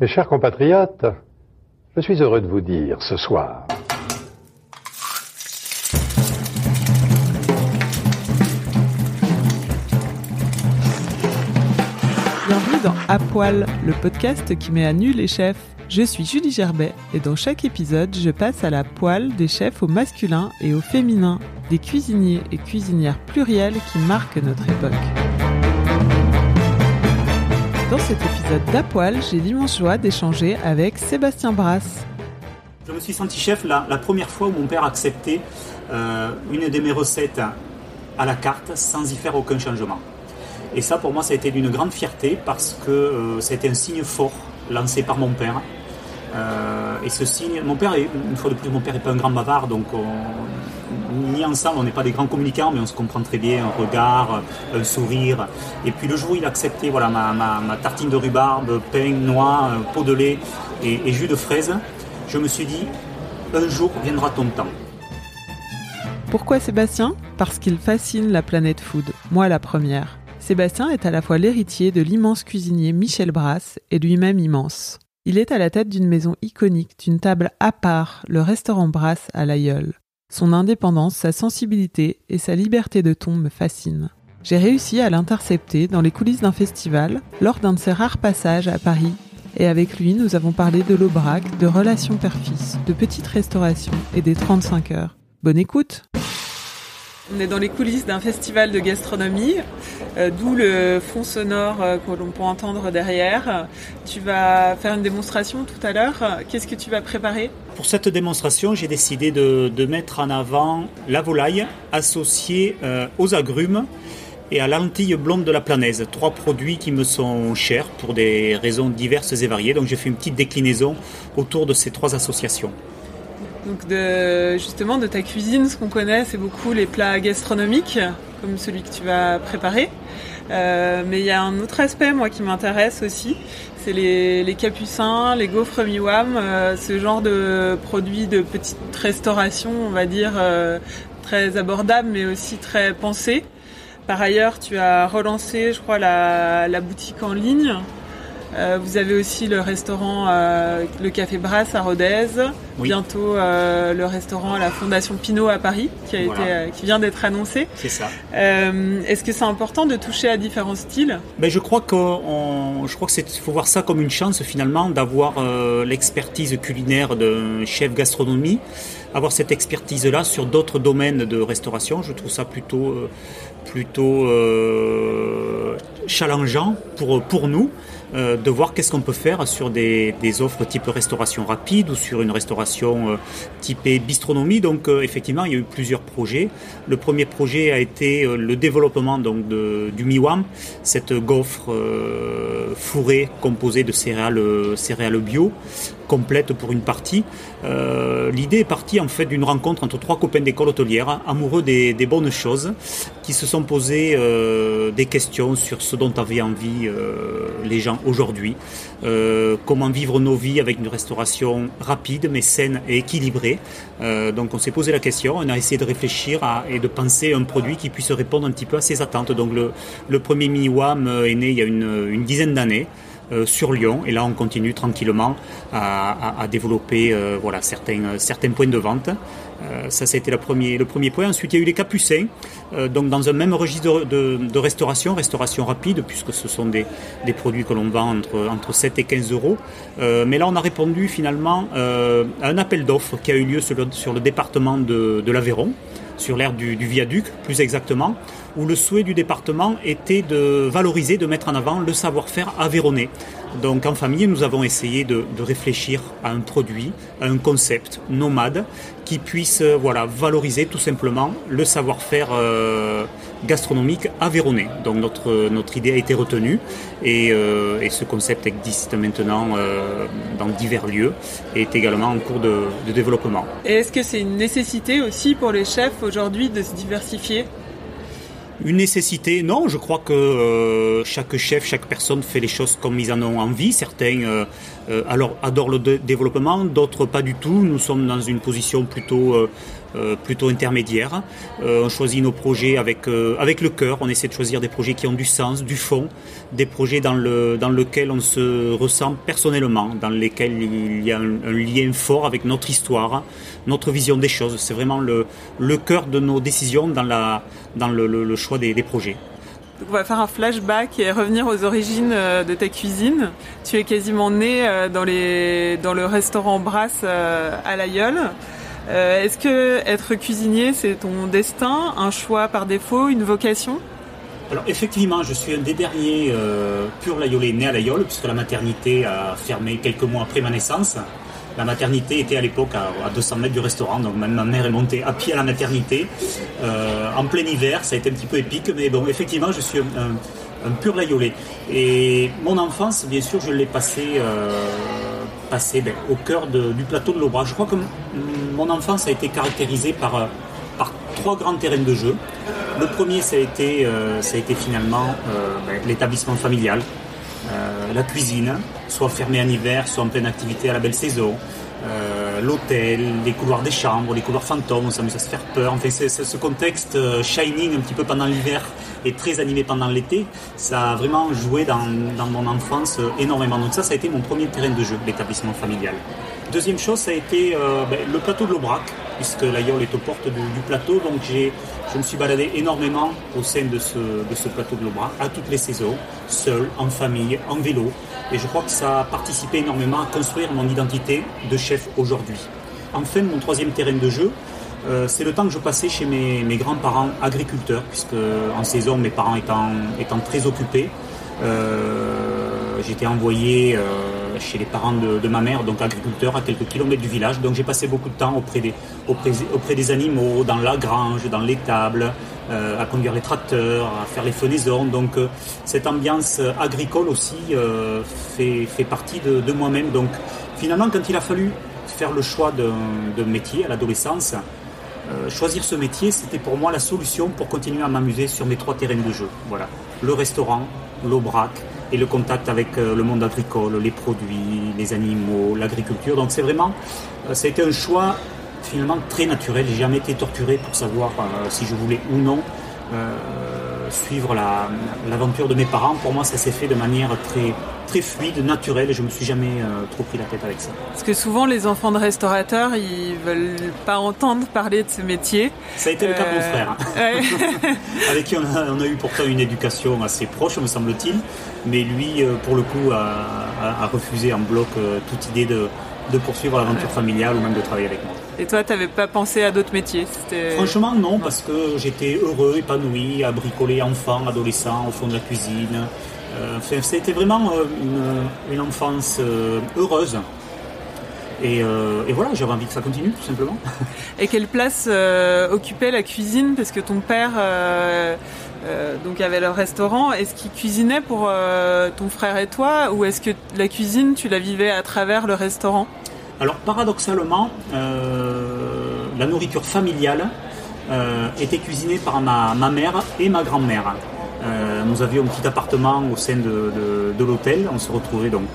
Mes chers compatriotes, je suis heureux de vous dire ce soir Bienvenue dans À Poil, le podcast qui met à nu les chefs. Je suis Julie Gerbet et dans chaque épisode, je passe à la poêle des chefs au masculin et au féminin, des cuisiniers et cuisinières pluriels qui marquent notre époque. Dans cet épisode d'À Poil, j'ai l'immense joie d'échanger avec Sébastien Brasse. Je me suis senti chef la, la première fois où mon père acceptait euh, une de mes recettes à la carte sans y faire aucun changement. Et ça, pour moi, ça a été d'une grande fierté parce que euh, été un signe fort lancé par mon père. Euh, et ce signe, mon père, est, une fois de plus, mon père n'est pas un grand bavard, donc on- ni ensemble, on n'est pas des grands communicants, mais on se comprend très bien, un regard, un sourire. Et puis le jour où il a accepté voilà, ma, tartine de rhubarbe, pain, noix, euh, pot de lait et, jus de fraise, je me suis dit, un jour viendra ton temps. Pourquoi Sébastien? Parce qu'il fascine la planète food, moi la première. Sébastien est à la fois l'héritier de l'immense cuisinier Michel Brasse et lui-même immense. Il est à la tête d'une maison iconique, d'une table à part, le restaurant Brasse à l'Aïeul. Son indépendance, sa sensibilité et sa liberté de ton me fascinent. J'ai réussi à l'intercepter dans les coulisses d'un festival lors d'un de ses rares passages à Paris et avec lui nous avons parlé de l'aubrac, de relations père-fils, de petites restaurations et des 35 heures. Bonne écoute on est dans les coulisses d'un festival de gastronomie, euh, d'où le fond sonore euh, que l'on peut entendre derrière. Tu vas faire une démonstration tout à l'heure. Qu'est-ce que tu vas préparer? Pour cette démonstration, j'ai décidé de, mettre en avant la volaille associée euh, aux agrumes et à la lentille blonde de la planaise. Trois produits qui me sont chers pour des raisons diverses et variées. Donc j'ai fait une petite déclinaison autour de ces trois associations. Donc justement de ta cuisine, ce qu'on connaît, c'est beaucoup les plats gastronomiques, comme celui que tu vas préparer. Euh, mais il y a un autre aspect, moi, qui m'intéresse aussi, c'est les, capucins, les gaufres miwam, euh, ce genre de produits de petite restauration, on va dire, euh, très abordable, mais aussi très pensé. Par ailleurs, tu as relancé, je crois, la boutique en ligne. Euh, vous avez aussi le restaurant, euh, le Café Brasse à Rodez. Oui. Bientôt euh, le restaurant à la Fondation Pinault à Paris, qui, a Voilà. été, qui vient d'être annoncé. C'est ça. Est-ce que c'est important de toucher à différents styles? Ben, je crois qu'on, je crois que c'est, faut voir ça comme une chance finalement d'avoir l'expertise culinaire d'un chef gastronomie, avoir cette expertise-là sur d'autres domaines de restauration. Je trouve ça plutôt, plutôt challengeant pour pour nous. Euh, de voir qu'est-ce qu'on peut faire sur des, offres type restauration rapide ou sur une restauration euh, typée bistronomie. Donc euh, effectivement, il y a eu plusieurs projets. Le premier projet a été euh, le développement donc de, du miwam, cette gaufre euh, fourrée composée de céréales, céréales bio, complète pour une partie. Euh, L'idée est partie en fait d'une rencontre entre trois copains d'école hôtelière, amoureux des, bonnes choses, qui se sont posés euh, des questions sur ce dont avaient envie euh, les gens aujourd'hui. Comment vivre nos vies avec une restauration rapide mais saine et équilibrée. Donc on s'est posé la question, on a essayé de réfléchir et de penser un produit qui puisse répondre un petit peu à ces attentes. Donc le, premier Miwam est né il y a une dizaine d'années. Euh, sur Lyon et là on continue tranquillement à, développer euh, voilà certains certains points de vente Euh, ça, été le premier, le premier point. Ensuite, il y a eu les capucins, euh, donc dans un même registre de, restauration, restauration rapide, puisque ce sont des, produits que l'on vend entre, entre 7 et 15 euros. Euh, mais là, on a répondu finalement euh, à un appel d'offres qui a eu lieu sur le, département de, l'Aveyron, sur l'aire du viaduc, plus exactement, où le souhait du département était de valoriser, de mettre en avant le savoir-faire avéronnais. Donc en famille, nous avons essayé de, réfléchir à un produit, à un concept nomade qui puisse euh, voilà, valoriser tout simplement le savoir-faire euh, gastronomique avéronnais. Donc notre, notre idée a été retenue et, euh, ce concept existe maintenant dans divers lieux et est également en cours de, de développement. Et est-ce que c'est une nécessité aussi pour les chefs aujourd'hui de se diversifier? Une nécessité, non, je crois que euh, chaque chef, chaque personne fait les choses comme ils en ont envie. Certains euh, euh, alors adorent le développement, d'autres pas du tout. Nous sommes dans une position plutôt euh, plutôt intermédiaire. Euh, on choisit nos projets avec, euh, avec le cœur, on essaie de choisir des projets qui ont du sens, du fond, des projets dans, le, dans lesquels on se ressent personnellement, dans lesquels il y a un, lien fort avec notre histoire, notre vision des choses. C'est vraiment le, le cœur de nos décisions dans, la, dans le, le, choix des, des projets. on va faire un flashback et revenir aux origines de ta cuisine. Tu es quasiment né dans, les, dans le restaurant Brasse à l'Aïeul. Euh, est-ce que être cuisinier, c'est ton destin, un choix par défaut, une vocation? Alors effectivement, je suis un des derniers euh, pur layolais né à l'Aïole, puisque la maternité a fermé quelques mois après ma naissance. La maternité était à l'époque à, 200 mètres du restaurant, donc ma mère est montée à pied à la maternité. Euh, en plein hiver, ça a été un petit peu épique, mais bon, effectivement, je suis un, pur layolais. Et mon enfance, bien sûr, je l'ai passé passé ben, au cœur du plateau de l'Aubrac. Je crois que mon enfance a été caractérisée par, euh, par trois grands terrains de jeu. Le premier, ça a été, euh, finalement euh, ben, l'établissement familial, la cuisine, soit fermée en hiver, soit en pleine activité à la belle saison. L'hôtel, les couloirs des chambres, les couloirs fantômes, on s'amuse à se faire peur. Enfin, c'est, ce contexte shining un petit peu pendant l'hiver et très animé pendant l'été, ça a vraiment joué dans, dans mon enfance énormément. Donc ça, ça a été mon premier terrain de jeu, l'établissement familial. Deuxième chose, ça a été euh, ben, le plateau de l'Aubrac, puisque l'Aïol est aux portes du, plateau. Donc je me suis baladé énormément au sein de ce, plateau de l'Aubrac, à toutes les saisons, seul, en famille, en vélo. Et je crois que ça a participé énormément à construire mon identité de chef aujourd'hui. Enfin, mon troisième terrain de jeu, euh, c'est le temps que je passais chez mes, grands-parents agriculteurs, puisque en saison, mes parents étant, très occupés, euh, j'étais envoyé chez les parents de, ma mère, donc agriculteur à quelques kilomètres du village. Donc j'ai passé beaucoup de temps auprès des, auprès, des animaux, dans la grange, dans l'étable, euh, à conduire les tracteurs, à faire les fenaisons. Donc euh, cette ambiance agricole aussi euh, fait, fait partie de, moi-même. Donc finalement, quand il a fallu faire le choix d'un métier à l'adolescence, choisir ce métier, c'était pour moi la solution pour continuer à m'amuser sur mes trois terrains de jeu. Voilà, le restaurant, l'aubrac et le contact avec euh, le monde agricole, les produits, les animaux, l'agriculture. Donc c'est vraiment, euh, a été un choix finalement très naturel. J'ai jamais été torturé pour savoir euh, si je voulais ou non suivre l'aventure de mes parents. Pour moi, ça s'est fait de manière très, très fluide, naturelle, et je me suis jamais euh, trop pris la tête avec ça. Parce que souvent, les enfants de restaurateurs, ils veulent pas entendre parler de ce métier. Ça a été le cas de mon euh, frère, avec qui on a, eu pourtant une éducation assez proche, me semble-t-il, mais lui, euh, pour le coup, a, refusé en bloc toute idée de, de poursuivre l'aventure familiale ou même de travailler avec moi. Et toi, tu n'avais pas pensé à d'autres métiers? Franchement, non, parce que j'étais heureux, épanoui, à bricoler enfant, adolescent, au fond de la cuisine. Euh, c'était vraiment euh, une, enfance euh, heureuse. Et, voilà, j'avais envie que ça continue, tout simplement. Et quelle place occupait la cuisine? Parce que ton père donc avait le restaurant. Est-ce qu'il cuisinait pour ton frère et toi? Ou est-ce que la cuisine, tu la vivais à travers le restaurant? Alors paradoxalement, euh, la nourriture familiale euh, était cuisinée par ma, mère et ma grand-mère. Euh, nous avions un petit appartement au sein de, l'hôtel. On se retrouvait donc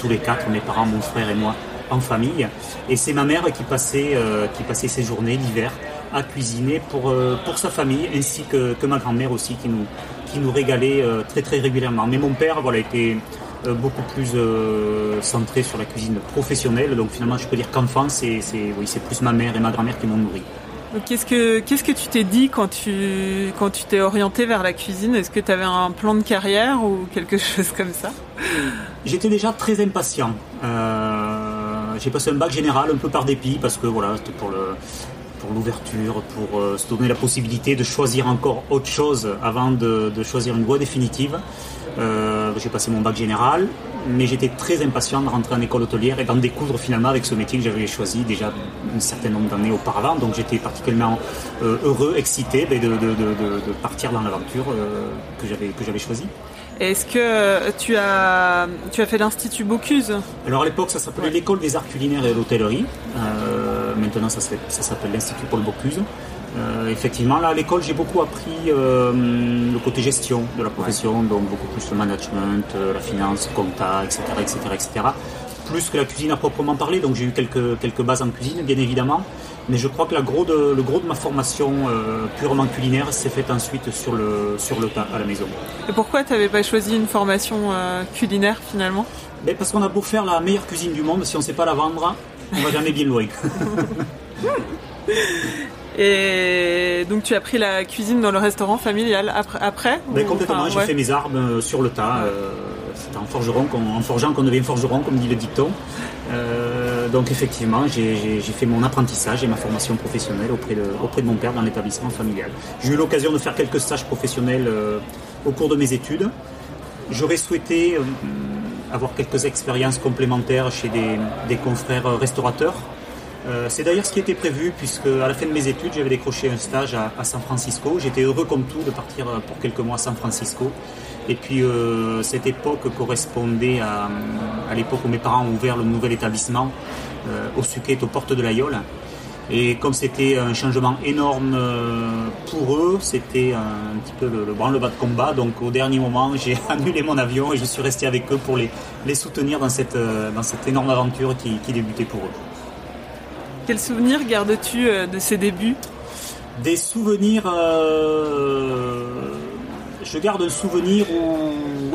tous les quatre, mes parents, mon frère et moi, en famille. Et c'est ma mère qui passait, passait ses journées l'hiver à cuisiner pour, sa famille, ainsi que, ma grand-mère aussi, qui nous, régalait très très régulièrement. Mais mon père voilà, était euh, beaucoup plus euh, centré sur la cuisine professionnelle. Donc finalement, je peux dire qu'enfant, c'est plus ma mère et ma grand-mère qui m'ont nourri. Qu'est-ce que qu'est-ce que tu t'es dit quand tu quand tu t'es orienté vers la cuisine? Est-ce que tu avais un plan de carrière ou quelque chose comme ça? J'étais déjà très impatient. Euh, j'ai passé un bac général un peu par dépit parce que voilà, c'était pour le pour l'ouverture, pour se donner la possibilité de choisir encore autre chose avant de, choisir une voie définitive. J'ai passé mon bac général, mais j'étais très impatient de rentrer en école hôtelière et d'en découdre finalement avec ce métier que j'avais choisi déjà un certain nombre d'années auparavant. Donc j'étais particulièrement heureux, excité ben, de, partir dans l'aventure que j'avais choisie. Est-ce que tu as, tu as fait l'Institut Bocuse? Alors à l'époque, ça s'appelait l'École des arts culinaires et de l'hôtellerie. Euh, maintenant, ça, s'appelle l'Institut Paul Bocuse. Euh, effectivement, là, à l'école, j'ai beaucoup appris euh, le côté gestion de la profession, donc beaucoup plus le management, la finance, compta, etc., etc., etc. Plus que la cuisine à proprement parler, donc j'ai eu quelques, quelques bases en cuisine, bien évidemment. Mais je crois que la gros de, le gros de ma formation euh, purement culinaire s'est fait ensuite sur le, sur le tas à la maison. Et pourquoi tu n'avais pas choisi une formation euh, culinaire finalement? Ben Parce qu'on a beau faire la meilleure cuisine du monde, si on ne sait pas la vendre, on va jamais bien loin. Et donc tu as pris la cuisine dans le restaurant familial après, ben, Complètement, j'ai fait mes armes euh, sur le tas. C'était en forgeron, en forgeant qu'on devient forgeron, comme dit le dicton. Euh, donc effectivement, j'ai fait mon apprentissage et ma formation professionnelle auprès de, auprès de mon père dans l'établissement familial. J'ai eu l'occasion de faire quelques stages professionnels euh, au cours de mes études. J'aurais souhaité euh, avoir quelques expériences complémentaires chez des, confrères restaurateurs. C'est d'ailleurs ce qui était prévu puisque à la fin de mes études, j'avais décroché un stage à, San Francisco. J'étais heureux comme tout de partir pour quelques mois à San Francisco et puis euh, cette époque correspondait à, l'époque où mes parents ont ouvert le nouvel établissement euh, au Suquet, aux portes de l'Aïole. Et comme c'était un changement énorme euh, pour eux, c'était un petit peu le, le branle-bas de combat. Donc au dernier moment, j'ai annulé mon avion et je suis resté avec eux pour les, soutenir dans cette, énorme aventure qui débutait pour eux. Quels souvenirs gardes-tu de ces débuts? Des souvenirs je garde un souvenir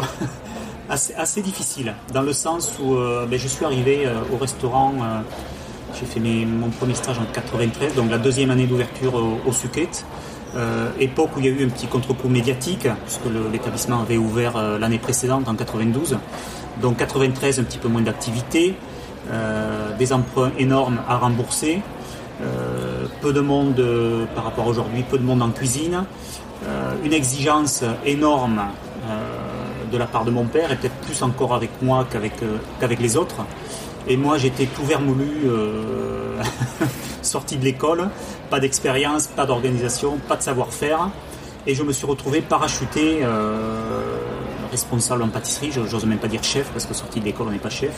assez, difficile, dans le sens où euh, ben, je suis arrivé euh, au restaurant, euh, j'ai fait mon premier stage en 93, donc la deuxième année d'ouverture au, Suquet. époque où il y a eu un petit contre-coup médiatique, puisque l'établissement avait ouvert l'année précédente, en 92. Donc 93, un petit peu moins d'activité, des emprunts énormes à rembourser, peu de monde par rapport à aujourd'hui, peu de monde en cuisine. Euh, une exigence énorme euh, de la part de mon père et peut-être plus encore avec moi qu'avec euh, qu'avec les autres. Et moi, j'étais tout vermoulu, sorti de l'école, pas d'expérience, pas d'organisation, pas de savoir-faire. Et je me suis retrouvé parachuté responsable en pâtisserie, j'ose même pas dire chef parce que sorti de l'école on n'est pas chef.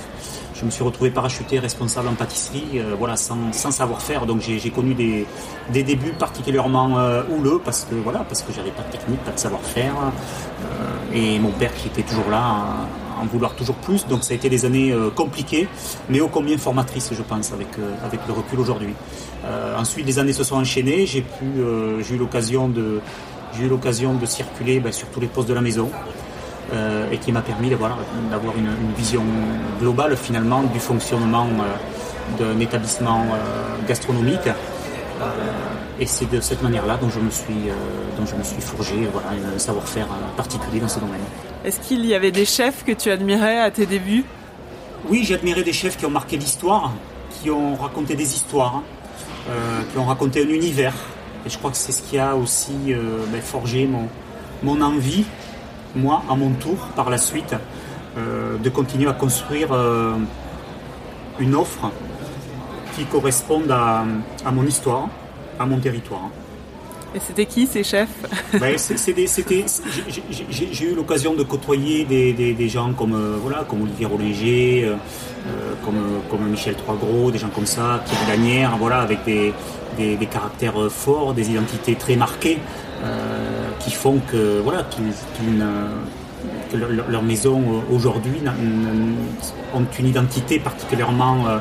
Je me suis retrouvé parachuté responsable en pâtisserie, euh, voilà, sans, savoir-faire. Donc j'ai connu des, débuts particulièrement euh, houleux parce que voilà, parce que j'avais pas de technique, pas de savoir-faire, euh, et mon père qui était toujours là en vouloir toujours plus. Donc ça a été des années compliquées, mais ô combien formatrices, je pense, avec le recul aujourd'hui. ensuite, les années se sont enchaînées. J'ai pu, j'ai eu l'occasion de j'ai eu l'occasion de circuler ben, sur tous les postes de la maison. Euh, et qui m'a permis d'avoir, une, vision globale finalement du fonctionnement euh, d'un établissement euh, gastronomique. et c'est de cette manière-là dont je me suis, dont je me suis forgé voilà, un savoir-faire particulier dans ce domaine. Est-ce qu'il y avait des chefs que tu admirais à tes débuts? Oui, j'ai admiré des chefs qui ont marqué l'histoire, qui ont raconté des histoires, qui ont raconté un univers. Et je crois que c'est ce qui a aussi ben, forgé mon, mon envie moi, à mon tour, par la suite, euh, de continuer à construire euh, une offre qui corresponde à, mon histoire, à mon territoire. Et c'était qui ces chefs ben, J'ai eu l'occasion de côtoyer des, gens comme, euh, voilà, comme Olivier Rollinger, comme, comme Michel Troisgros, des gens comme ça, Pierre Gagnère, voilà, avec des, des, caractères forts, des identités très marquées qui font que, voilà, leur, maison euh, aujourd'hui ont une identité particulièrement euh,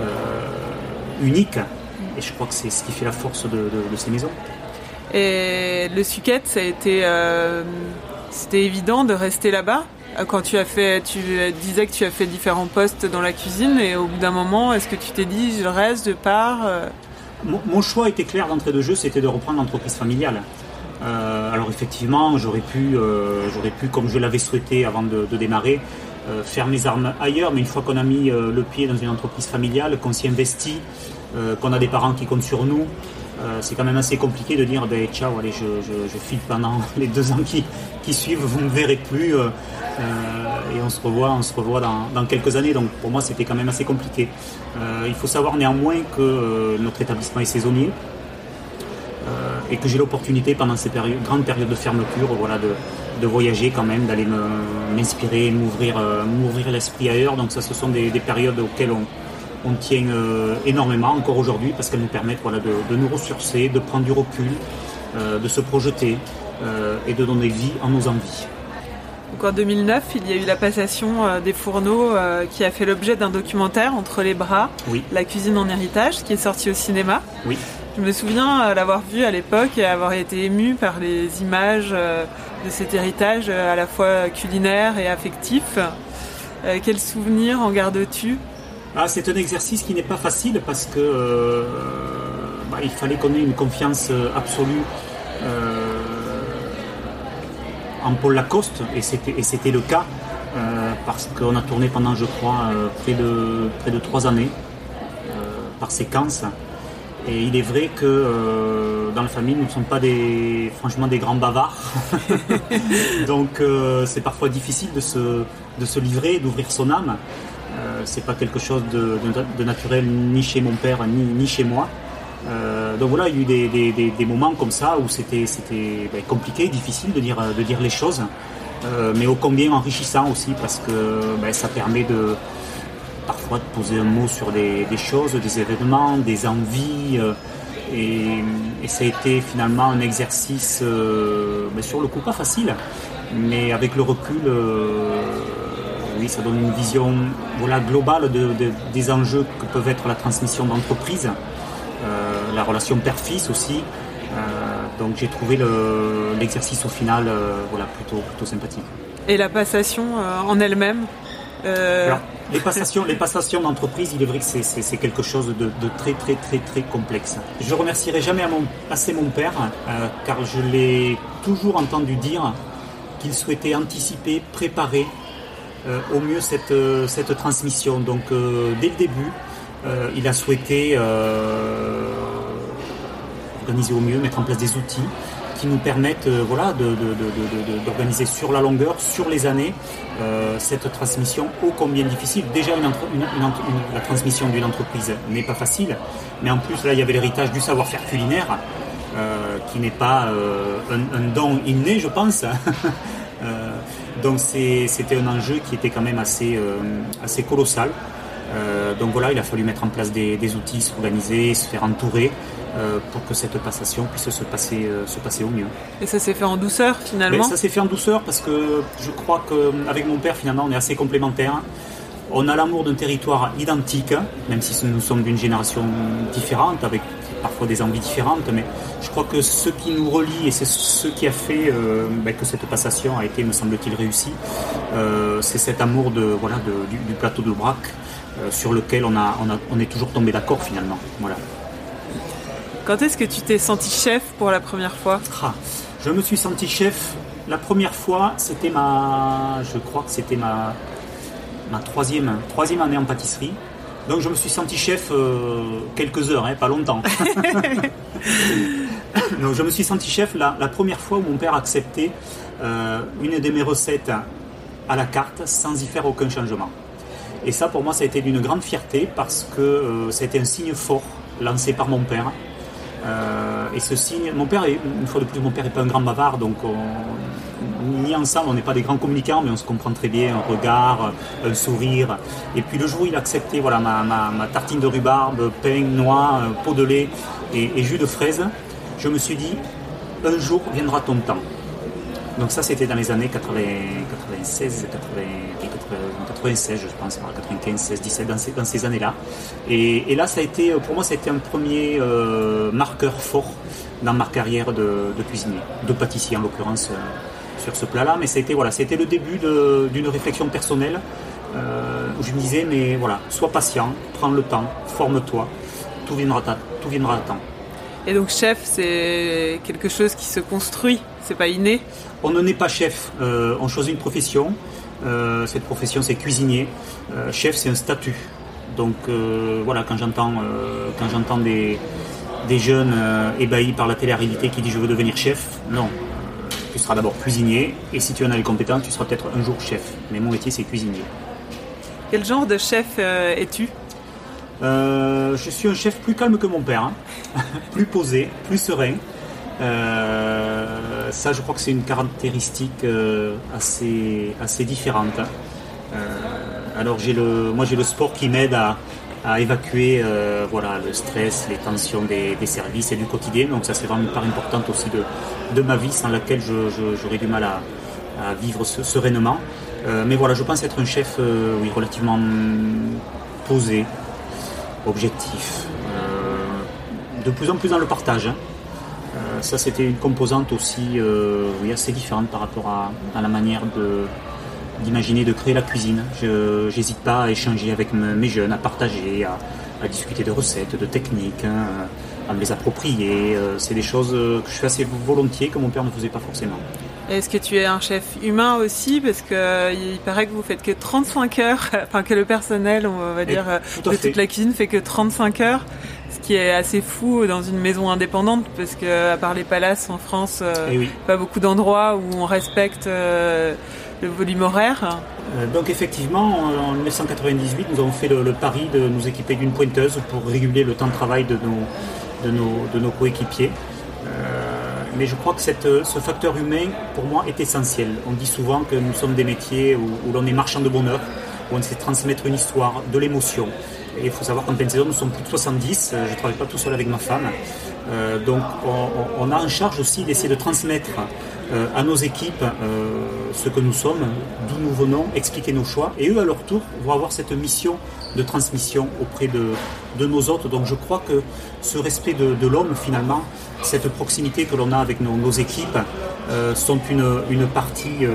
euh, unique. Et je crois que c'est ce qui fait la force de, ces maisons. Et le Suquet, ça a été, c'était évident de rester là-bas quand tu as fait, tu disais que tu as fait différents postes dans la cuisine et au bout d'un moment, est-ce que tu t'es dit je reste, je pars mon, mon, choix était clair d'entrée de jeu, c'était de reprendre l'entreprise familiale. Euh, alors effectivement, j'aurais pu, euh, j'aurais pu, comme je l'avais souhaité avant de, démarrer, faire mes armes ailleurs, mais une fois qu'on a mis le pied dans une entreprise familiale, qu'on s'y investit, qu'on a des parents qui comptent sur nous, c'est quand même assez compliqué de dire ben, ciao, allez, je, file pendant les deux ans qui, suivent, vous ne me verrez plus et on se revoit, on se revoit dans quelques années. Donc pour moi, c'était quand même assez compliqué. il faut savoir néanmoins que notre établissement est saisonnier et que j'ai l'opportunité pendant ces périodes, grandes périodes de fermeture voilà, de, de voyager quand même, d'aller m'inspirer, m'ouvrir, euh, m'ouvrir l'esprit ailleurs. Donc ça, ce sont des, périodes auxquelles on, on tient euh, énormément encore aujourd'hui parce qu'elles nous permettent voilà, de, de, nous ressourcer, de prendre du recul, euh, de se projeter et de donner vie à nos envies. Donc en 2009, il y a eu la passation des fourneaux qui a fait l'objet d'un documentaire entre les bras, oui. la cuisine en héritage, qui est sorti au cinéma. Oui. Je me souviens l'avoir vu à l'époque et avoir été ému par les images de cet héritage euh, à la fois culinaire et affectif. Euh, quel souvenir en gardes-tu? Ah, C'est un exercice qui n'est pas facile parce que euh, bah, il fallait qu'on ait une confiance absolue en Paul Lacoste et c'était le cas parce qu'on a tourné pendant je crois près de près de trois années par séquence et il est vrai que euh, dans la famille, nous ne sommes pas des, franchement des grands bavards. Donc euh, c'est parfois difficile de se, de se livrer, d'ouvrir son âme. Euh, c'est pas quelque chose de, de, naturel ni chez mon père ni, ni chez moi. Euh, donc voilà, il y a eu des, des, des, moments comme ça où c'était c'était ben, compliqué, difficile de dire, de dire les choses, mais ô combien enrichissant aussi parce que ben, ça permet de, parfois de poser un mot sur des, choses, des événements, des envies. Euh, et, ça a été finalement un exercice, euh, ben, sur le coup, pas facile, mais avec le recul, euh, oui, ça donne une vision globale des enjeux que peuvent être la transmission d'entreprise, la relation père-fils aussi. donc j'ai trouvé l'exercice au final plutôt sympathique. Et la passation en elle-même? Les passations, les passations d'entreprise, il est vrai que c'est quelque chose de, très très très très complexe. Je remercierai jamais assez mon père, euh, car je l'ai toujours entendu dire qu'il souhaitait anticiper, préparer euh, au mieux cette, euh, cette transmission. Donc dès le début, il a souhaité organiser au mieux, mettre en place des outils qui nous permettent euh, voilà, d'organiser sur la longueur, sur les années, euh, cette transmission ô combien difficile. Déjà, la transmission d'une entreprise n'est pas facile, mais en plus, là, il y avait l'héritage du savoir-faire culinaire, euh, qui n'est pas un, don inné, je pense. donc, c'était un enjeu qui était quand même assez, colossal. donc voilà, il a fallu mettre en place des outils, s'organiser, se faire entourer. Euh, pour que cette passation puisse se passer, euh, se passer au mieux. Et ça s'est fait en douceur finalement Ça s'est fait en douceur parce que je crois qu'avec mon père finalement on est assez complémentaires. On a l'amour d'un territoire identique, même si nous sommes d'une génération différente, avec parfois des envies différentes, mais je crois que ce qui nous relie et c'est ce qui a fait euh, ben, que cette passation a été, me semble-t-il, réussie, c'est cet amour de, voilà, du, plateau de Brac sur lequel on, a, on, a, on est toujours tombé d'accord finalement. Voilà. Quand est-ce que tu t'es senti chef pour la première fois ah, Je me suis senti chef la première fois, c'était ma. Je crois que c'était ma, ma troisième, troisième année en pâtisserie. Donc je me suis senti chef euh, quelques heures, hein, pas longtemps. Donc je me suis senti chef la, première fois où mon père acceptait euh, une de mes recettes à la carte sans y faire aucun changement. Et ça pour moi ça a été d'une grande fierté parce que euh, c'était un signe fort lancé par mon père euh, et ce signe, mon père, est, une fois de plus, mon père n'est pas un grand bavard, donc ni ensemble, on n'est pas des grands communicants, mais on se comprend très bien, un regard, un sourire. Et puis le jour où il acceptait voilà, ma, tartine de rhubarbe, pain, noix, peau de lait et, jus de fraise, je me suis dit, un jour viendra ton temps. Donc ça, c'était dans les années 96, 96, je pense, 95, 16, 17, dans ces, dans ces années-là. Et, là, ça a été, pour moi, ça a été un premier euh, marqueur fort dans ma carrière de, cuisinier, de pâtissier en l'occurrence, euh, sur ce plat-là. Mais ça a été, voilà, c'était le début d'une réflexion personnelle euh, où je me disais, mais voilà, sois patient, prends le temps, forme-toi, tout viendra, tout viendra à temps. Et donc chef, c'est quelque chose qui se construit, c'est pas inné? On ne naît pas chef, on choisit une profession. Cette profession, c'est cuisinier. chef, c'est un statut. Donc voilà, quand j'entends quand j'entends des, des jeunes ébahis par la télé-réalité qui disent je veux devenir chef, non, tu seras d'abord cuisinier, et si tu en as les compétences, tu seras peut-être un jour chef. Mais mon métier, c'est cuisinier. Quel genre de chef euh, es-tu? Euh, Je suis un chef plus calme que mon père, hein. plus posé, plus serein. Euh, ça, je crois que c'est une caractéristique assez, assez différente. Hein. alors, j'ai le, moi, j'ai le sport qui m'aide à, évacuer euh, voilà, le stress, les tensions des, services et du quotidien. Donc ça c'est vraiment une part importante aussi de, ma vie sans laquelle j'aurais du mal à, vivre sereinement. Euh, mais voilà, je pense être un chef euh, oui, relativement posé, objectif, de plus en plus dans le partage. Hein. Ça c'était une composante aussi oui, assez différente par rapport à, la manière d'imaginer de créer la cuisine. Je n'hésite pas à échanger avec mes jeunes, à partager, à, discuter de recettes, de techniques, hein, à me les approprier. Euh, c'est des choses que je fais assez volontiers que mon père ne faisait pas forcément. Est-ce que tu es un chef humain aussi Parce qu'il paraît que vous faites que 35 heures, enfin que le personnel, on va dire, de toute la cuisine fait que 35 heures ce qui est assez fou dans une maison indépendante parce que à part les palaces en France, euh, eh pas beaucoup d'endroits où on respecte euh, le volume horaire. Euh, donc effectivement, en 1998, nous avons fait le, pari de nous équiper d'une pointeuse pour réguler le temps de travail de nos, de nos, de nos coéquipiers. Mais je crois que cette, ce facteur humain, pour moi, est essentiel. On dit souvent que nous sommes des métiers où, où l'on est marchand de bonheur, où on sait transmettre une histoire, de l'émotion. Et il faut savoir qu'en pleine saison, nous sommes plus de 70. Euh, je ne travaille pas tout seul avec ma femme. Euh, donc on, a en charge aussi d'essayer de transmettre euh, à nos équipes ce que nous sommes, d'où nous venons, expliquer nos choix. Et eux, à leur tour, vont avoir cette mission de transmission auprès de, de nos autres. Donc je crois que ce respect de, l'homme, finalement, cette proximité que l'on a avec nos, équipes, sont une, une partie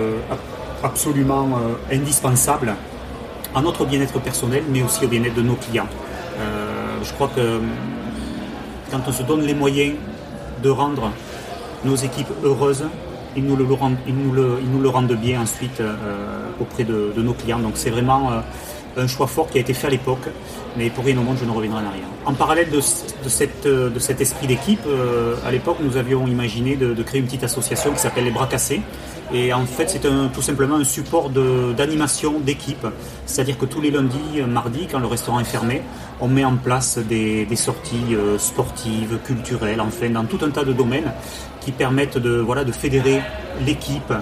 absolument indispensable à notre bien-être personnel, mais aussi au bien-être de nos clients. Euh, je crois que euh, quand on se donne les moyens de rendre nos équipes heureuses, ils nous le, rendent, nous le, nous le bien ensuite euh, auprès de, nos clients. Donc c'est vraiment un choix fort qui a été fait à l'époque, mais pour rien au monde, je ne reviendrai en arrière. En parallèle de, cette, de cet esprit d'équipe, à l'époque, nous avions imaginé de, créer une petite association qui s'appelle les Bras Cassés, et en fait, c'est tout simplement un support d'animation d'équipe. C'est-à-dire que tous les lundis, mardis, quand le restaurant est fermé, on met en place des, sorties euh, sportives, culturelles, enfin, dans tout un tas de domaines qui permettent de, voilà, de fédérer l'équipe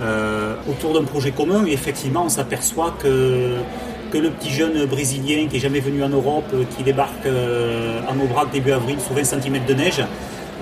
euh, autour d'un projet commun. Et effectivement, on s'aperçoit que le petit jeune brésilien qui est jamais venu en Europe, qui débarque euh, en Aubrac début avril sous 20 cm de neige,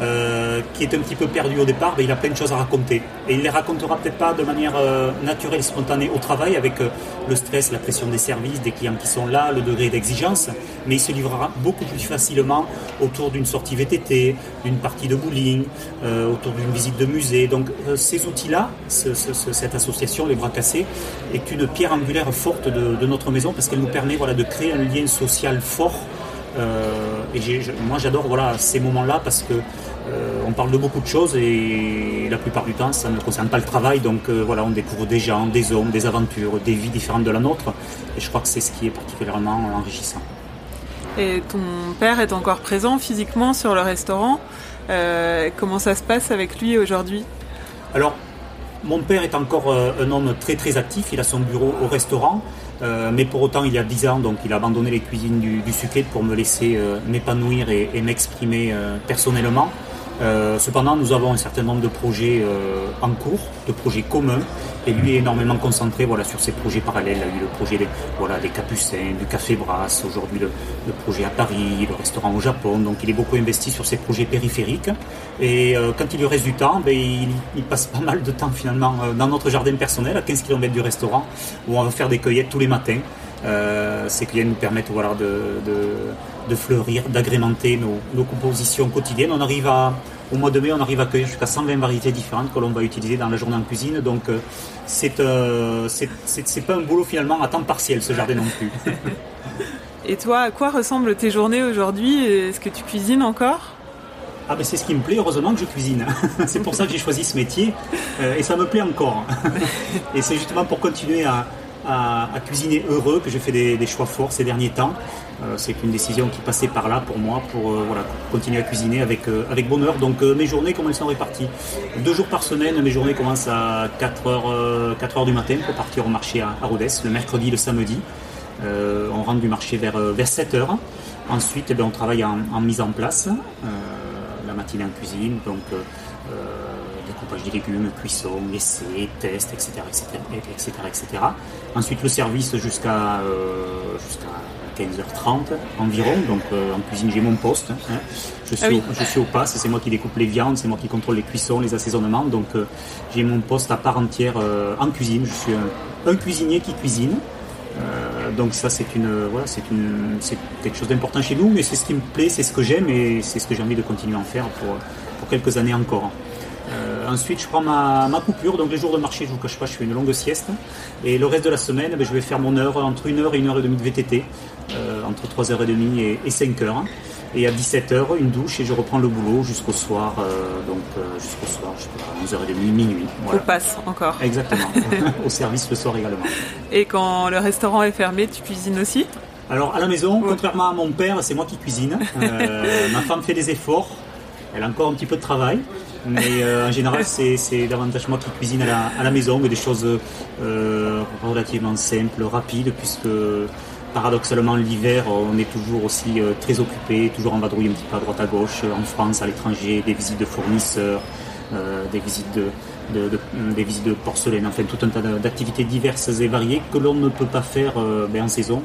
euh, qui est un petit peu perdu au départ, mais il a plein de choses à raconter. Et il les racontera peut-être pas de manière euh, naturelle, spontanée au travail, avec euh, le stress, la pression des services, des clients qui sont là, le degré d'exigence, mais il se livrera beaucoup plus facilement autour d'une sortie VTT, d'une partie de bowling, autour d'une visite de musée. Donc ces outils-là, cette association, les bras cassés, est une pierre angulaire forte de, notre maison parce qu'elle nous permet de créer un lien social fort euh, et moi j'adore voilà, ces moments-là parce que euh, on parle de beaucoup de choses et la plupart du temps ça ne concerne pas le travail. Donc euh, voilà, on découvre des gens, des hommes, des aventures, des vies différentes de la nôtre. Et je crois que c'est ce qui est particulièrement enrichissant. Et ton père est encore présent physiquement sur le restaurant. comment ça se passe avec lui aujourd'hui? Alors, mon père est encore un homme très très actif. Il a son bureau au restaurant. Euh, mais pour autant, il y a 10 ans, donc il a abandonné les cuisines du, du pour me laisser euh, m'épanouir et, et m'exprimer euh, personnellement. Euh, cependant, nous avons un certain nombre de projets en cours, de projets communs, et lui est énormément concentré voilà, sur ses projets parallèles. Il a eu le projet des, voilà, des Capucins, du Café Brasse, aujourd'hui le, projet à Paris, le restaurant au Japon, donc il est beaucoup investi sur ses projets périphériques. Et quand il lui reste du temps, ben, il, il, passe pas mal de temps finalement dans notre jardin personnel, à 15 km du restaurant, où on va faire des cueillettes tous les matins. Euh, ces clients nous permettent voilà, de, de, fleurir, d'agrémenter nos, nos, compositions quotidiennes. On arrive à, au mois de mai, on arrive à accueillir jusqu'à 120 variétés différentes que l'on va utiliser dans la journée en cuisine. Donc euh, c'est euh, c'est pas un boulot finalement à temps partiel ce jardin non plus. Et toi, à quoi ressemblent tes journées aujourd'hui? Est-ce que tu cuisines encore? Ah ben c'est ce qui me plaît, heureusement que je cuisine. c'est pour ça que j'ai choisi ce métier euh, et ça me plaît encore. et c'est justement pour continuer à, cuisiner heureux que j'ai fait des, choix forts ces derniers temps. Euh, c'est une décision qui passait par là pour moi pour euh, voilà, continuer à cuisiner avec, avec bonheur. Donc mes journées, comment elles sont réparties? Deux jours par semaine, mes journées commencent à 4h, 4 du matin pour partir au marché à, Rodez, le mercredi, le samedi. on rentre du marché vers, vers 7h. Ensuite, eh ben, on travaille en, mise en place la matinée en cuisine, donc euh, euh, découpage des légumes, cuisson, essai, test, etc., etc., etc., etc. Ensuite le service jusqu'à euh, jusqu'à 15h30 environ. Donc en cuisine j'ai mon poste. Hein. Je, suis au, je suis au pass, c'est moi qui découpe les viandes, c'est moi qui contrôle les cuissons, les assaisonnements. Donc j'ai mon poste à part entière en cuisine. Je suis un, cuisinier qui cuisine. donc ça c'est une voilà c'est une c'est quelque chose d'important chez nous mais c'est ce qui me plaît c'est ce que j'aime et c'est ce que j'ai envie de continuer à en faire pour, pour quelques années encore euh, ensuite, je prends ma, coupure. Donc, les jours de marché, je vous cache pas, je fais une longue sieste. Et le reste de la semaine, ben, je vais faire mon heure entre 1 heure et 1 heure et demie de VTT, euh, entre 3h30 et, et 5h. Et à 17h, une douche et je reprends le boulot jusqu'au soir, euh, donc jusqu'au soir, jusqu'à 11h30, minuit. Voilà. Au passe encore. Exactement. Au service le soir également. Et quand le restaurant est fermé, tu cuisines aussi? Alors à la maison, contrairement à mon père, c'est moi qui cuisine. ma femme fait des efforts. Elle a encore un petit peu de travail. Mais euh, en général, c'est davantage moi qui cuisine à la, maison, mais des choses euh, relativement simples, rapides, puisque paradoxalement l'hiver, on est toujours aussi euh, très occupé, toujours en vadrouille un petit peu à droite à gauche, en France, à l'étranger, des visites de fournisseurs, des visites de, des visites de porcelaine, enfin tout un tas d'activités diverses et variées que l'on ne peut pas faire ben, en saison,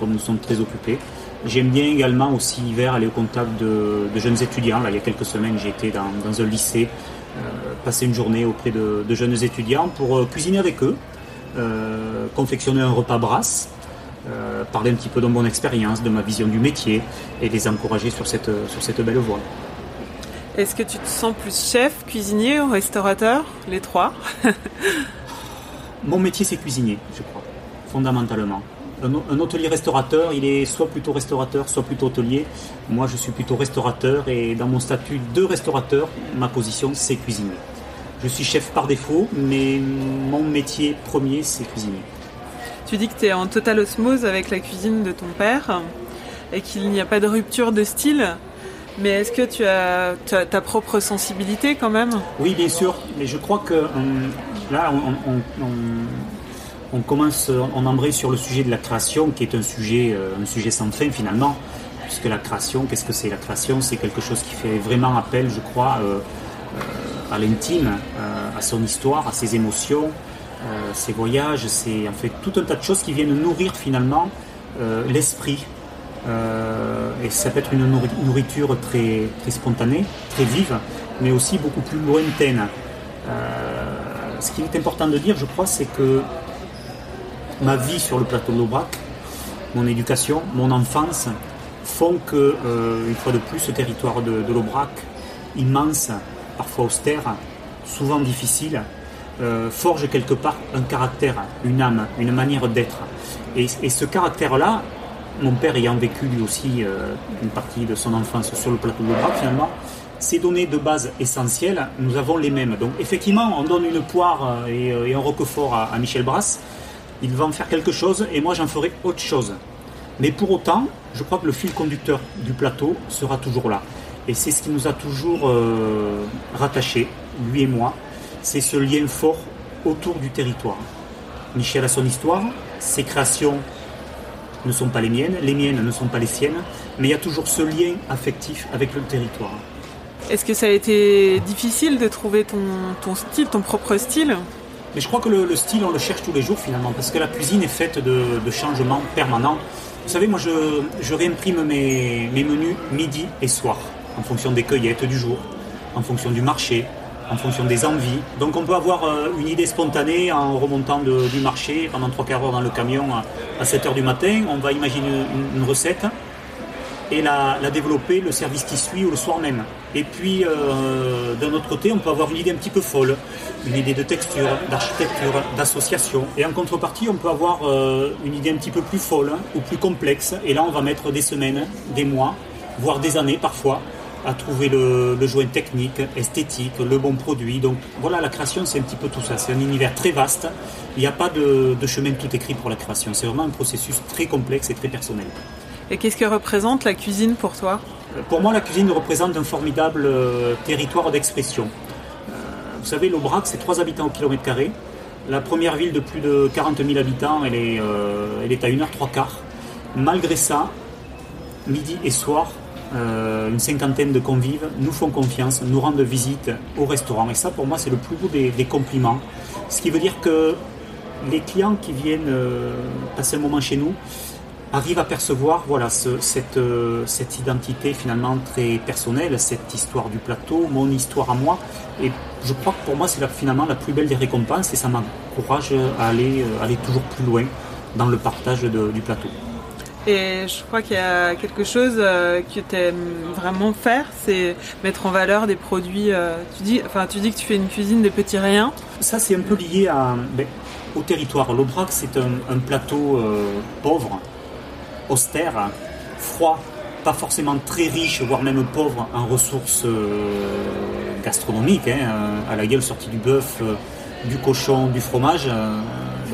comme nous sommes très occupés. J'aime bien également aussi l'hiver aller au contact de, jeunes étudiants. Là, il y a quelques semaines, j'ai été dans, un lycée, euh, passer une journée auprès de, jeunes étudiants pour euh, cuisiner avec eux, euh, confectionner un repas brasse, parler un petit peu de mon expérience, de ma vision du métier et les encourager sur cette, sur cette belle voie. Est-ce que tu te sens plus chef, cuisinier ou restaurateur, les trois? Mon métier, c'est cuisinier, je crois, fondamentalement un, hôtelier restaurateur, il est soit plutôt restaurateur, soit plutôt hôtelier. Moi, je suis plutôt restaurateur et dans mon statut de restaurateur, ma position, c'est cuisinier. Je suis chef par défaut, mais mon métier premier, c'est cuisinier. Tu dis que tu es en totale osmose avec la cuisine de ton père et qu'il n'y a pas de rupture de style. Mais est-ce que tu as, ta propre sensibilité quand même? Oui, bien sûr. Mais je crois que euh, là, on, on commence, on embraye sur le sujet de la création, qui est un sujet, euh, un sujet sans fin finalement, puisque la création, qu'est-ce que c'est La création, c'est quelque chose qui fait vraiment appel, je crois, euh, euh, à l'intime, à son histoire, à ses émotions, ses voyages, c'est en fait tout un tas de choses qui viennent nourrir finalement l'esprit. et ça peut être une nourriture très, très spontanée, très vive, mais aussi beaucoup plus lointaine. ce qui est important de dire, je crois, c'est que ma vie sur le plateau de l'Aubrac, mon éducation, mon enfance, font que, euh, une fois de plus, ce territoire de, l'Aubrac, immense, parfois austère, souvent difficile, euh, forge quelque part un caractère, une âme, une manière d'être. Et, ce caractère-là, mon père ayant vécu lui aussi euh, une partie de son enfance sur le plateau de l'Aubrac, finalement, ces données de base essentielles, nous avons les mêmes. Donc effectivement, on donne une poire et, un roquefort à, à Michel Brasse, il va en faire quelque chose et moi j'en ferai autre chose. Mais pour autant, je crois que le fil conducteur du plateau sera toujours là. Et c'est ce qui nous a toujours euh, rattachés, lui et moi. C'est ce lien fort autour du territoire. Michel a son histoire, ses créations ne sont pas les miennes, les miennes ne sont pas les siennes, mais il y a toujours ce lien affectif avec le territoire. Est-ce que ça a été difficile de trouver ton, ton style, ton propre style? Mais je crois que le, style, on le cherche tous les jours finalement, parce que la cuisine est faite de, changements permanents. Vous savez, moi je, réimprime mes, menus midi et soir, en fonction des cueillettes du jour, en fonction du marché, en fonction des envies. Donc on peut avoir euh, une idée spontanée en remontant du marché pendant trois quarts d'heure dans le camion à, 7 heures du matin. On va imaginer une recette et la, développer le service qui suit ou le soir même. Et puis, euh, d'un autre côté, on peut avoir une idée un petit peu folle, une idée de texture, d'architecture, d'association. Et en contrepartie, on peut avoir euh, une idée un petit peu plus folle ou plus complexe. Et là, on va mettre des semaines, des mois, voire des années parfois, à trouver le, le joint technique, esthétique, le bon produit. Donc voilà, la création, c'est un petit peu tout ça. C'est un univers très vaste. Il n'y a pas de, de chemin tout écrit pour la création. C'est vraiment un processus très complexe et très personnel. Et qu'est-ce que représente la cuisine pour toi Pour moi, la cuisine représente un formidable euh, territoire d'expression. Euh, vous savez, l'Aubrac, c'est 3 habitants au kilomètre carré. La première ville de plus de 40 000 habitants, elle est, euh, elle est à 1h 3 quarts. Malgré ça, midi et soir, euh, une cinquantaine de convives nous font confiance, nous rendent visite au restaurant. Et ça, pour moi, c'est le plus beau des, des compliments. Ce qui veut dire que les clients qui viennent euh, passer un moment chez nous arrivent à percevoir voilà, ce- cette, euh, cette identité finalement très personnelle, cette histoire du plateau, mon histoire à moi. Et je crois que pour moi, c'est la- finalement la plus belle des récompenses et ça m'encourage à aller, euh, aller toujours plus loin dans le partage de- du plateau. Et je crois qu'il y a quelque chose euh, que tu aimes vraiment faire, c'est mettre en valeur des produits. euh, tu, dis, enfin, tu dis que tu fais une cuisine des petits riens. Ça, c'est un peu lié à, ben, au territoire. L'Aubrac, c'est un, un plateau euh, pauvre, austère, froid, pas forcément très riche, voire même pauvre en ressources euh, gastronomiques. hein, à la gueule sortie du bœuf, euh, du cochon, du fromage. euh,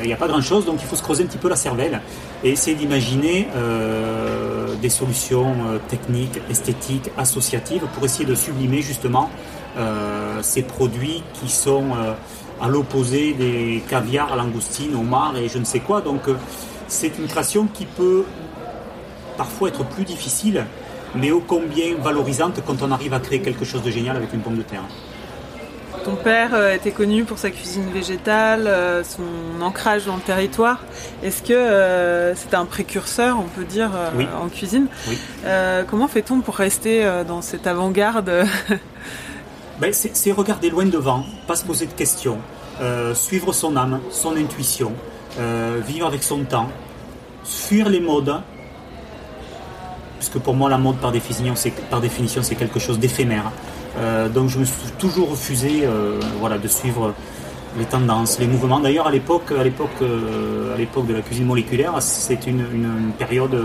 Il n'y a pas grand-chose, donc il faut se creuser un petit peu la cervelle et essayer d'imaginer euh, des solutions euh, techniques, esthétiques, associatives pour essayer de sublimer justement euh, ces produits qui sont euh, à l'opposé des caviar, langoustines, homards et je ne sais quoi. Donc euh, c'est une création qui peut parfois être plus difficile, mais ô combien valorisante quand on arrive à créer quelque chose de génial avec une pomme de terre. Ton père euh, était connu pour sa cuisine végétale, euh, son ancrage dans le territoire. Est-ce que euh, c'était un précurseur, on peut dire, Oui. en cuisine Oui. Euh, Comment fait-on pour rester dans cette avant-garde Ben, c'est c'est regarder loin devant, pas se poser de questions, euh, suivre son âme, son intuition, vivre avec son temps, fuir les modes, puisque pour moi la mode par définition c'est par définition c'est quelque chose d'éphémère. Euh, donc je me suis toujours refusé euh, voilà, de suivre les tendances, les mouvements. D'ailleurs à l'époque, à l'époque, euh, à l'époque de la cuisine moléculaire, c'est une, période,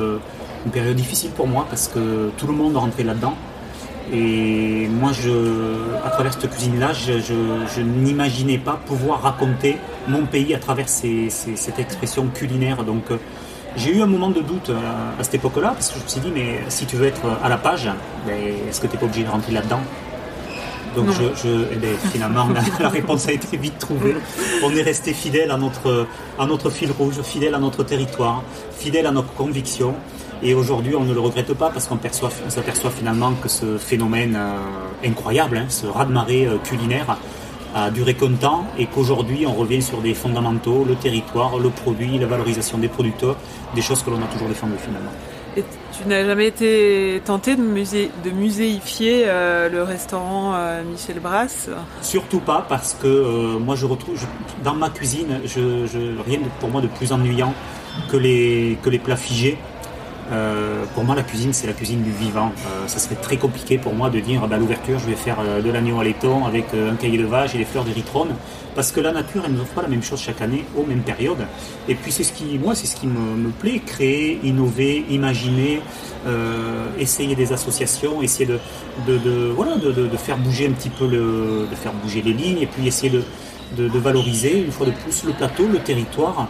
une période difficile pour moi parce que tout le monde rentrait là-dedans. Et moi, je, à travers cette cuisine-là, je, n'imaginais pas pouvoir raconter mon pays à travers cette expression culinaire. Donc, j'ai eu un moment de doute euh, à cette époque-là, parce que je me suis dit, mais si tu veux être à la page, ben, est-ce que tu n'es pas obligé de rentrer là-dedans? Donc je, je- eh ben, finalement la, la réponse a été vite trouvée. On est resté fidèle à notre, à notre fil rouge, fidèle à notre territoire, fidèle à nos convictions. Et aujourd'hui, on ne le regrette pas parce qu'on perçoit- on s'aperçoit finalement que ce phénomène euh, incroyable, hein, ce raz-de-marée euh, culinaire, a duré qu'un temps et qu'aujourd'hui, on revient sur des fondamentaux, le territoire, le produit, la valorisation des producteurs, des choses que l'on a toujours défendues finalement. Et tu n'as jamais été tenté de, musée, de muséifier euh, le restaurant euh, Michel Brasse? Surtout pas parce que euh, moi je retrouve je- dans ma cuisine je, je- rien de- pour moi de plus ennuyant que les que les plats figés. Euh, pour moi la cuisine c'est la cuisine du vivant. Euh, ça serait très compliqué pour moi de dire ah ben, à l'ouverture je vais faire euh, de l'agneau à laiton avec un cahier de vache et des fleurs d'érythrone parce que la nature elle ne nous offre pas la même chose chaque année aux mêmes périodes. Et puis c'est ce qui moi c'est ce qui me, plaît créer, innover, imaginer, essayer des associations, essayer de, voilà de, faire bouger un petit peu de faire bouger les lignes et puis essayer de, valoriser une fois de plus le plateau, le territoire,